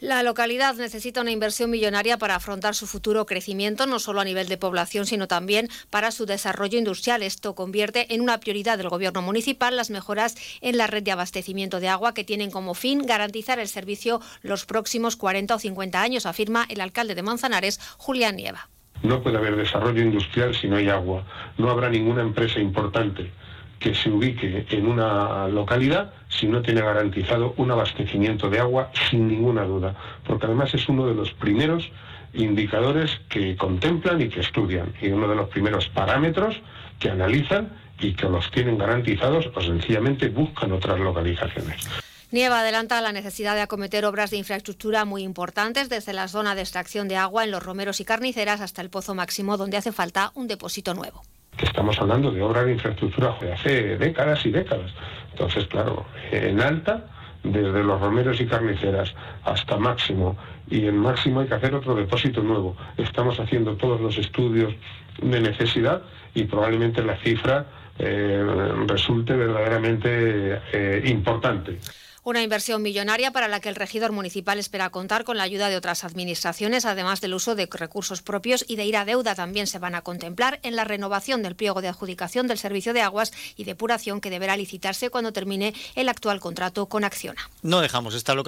La localidad necesita una inversión millonaria para afrontar su futuro crecimiento, no solo a nivel de población, sino también para su desarrollo industrial. Esto convierte en una prioridad del Gobierno municipal las mejoras en la red de abastecimiento de agua que tienen como fin garantizar el servicio los próximos 40 o 50 años, afirma el alcalde de Manzanares, Julián Nieva. No puede haber desarrollo industrial si no hay agua. No habrá ninguna empresa importante que se ubique en una localidad si no tiene garantizado un abastecimiento de agua sin ninguna duda, porque además es uno de los primeros indicadores que contemplan y que estudian, y uno de los primeros parámetros que analizan y que los tienen garantizados o sencillamente buscan otras localizaciones. Nieva adelanta la necesidad de acometer obras de infraestructura muy importantes desde la zona de extracción de agua en los romeros y carniceras hasta el pozo máximo donde hace falta un depósito nuevo que estamos hablando de obras de infraestructura de hace décadas y décadas. Entonces, claro, en alta, desde los romeros y carniceras hasta máximo, y en máximo hay que hacer otro depósito nuevo. Estamos haciendo todos los estudios de necesidad y probablemente la cifra eh, resulte verdaderamente eh, importante. Una inversión millonaria para la que el regidor municipal espera contar con la ayuda de otras administraciones, además del uso de recursos propios y de ir a deuda. También se van a contemplar en la renovación del pliego de adjudicación del servicio de aguas y depuración que deberá licitarse cuando termine el actual contrato con Acciona. No dejamos esta localidad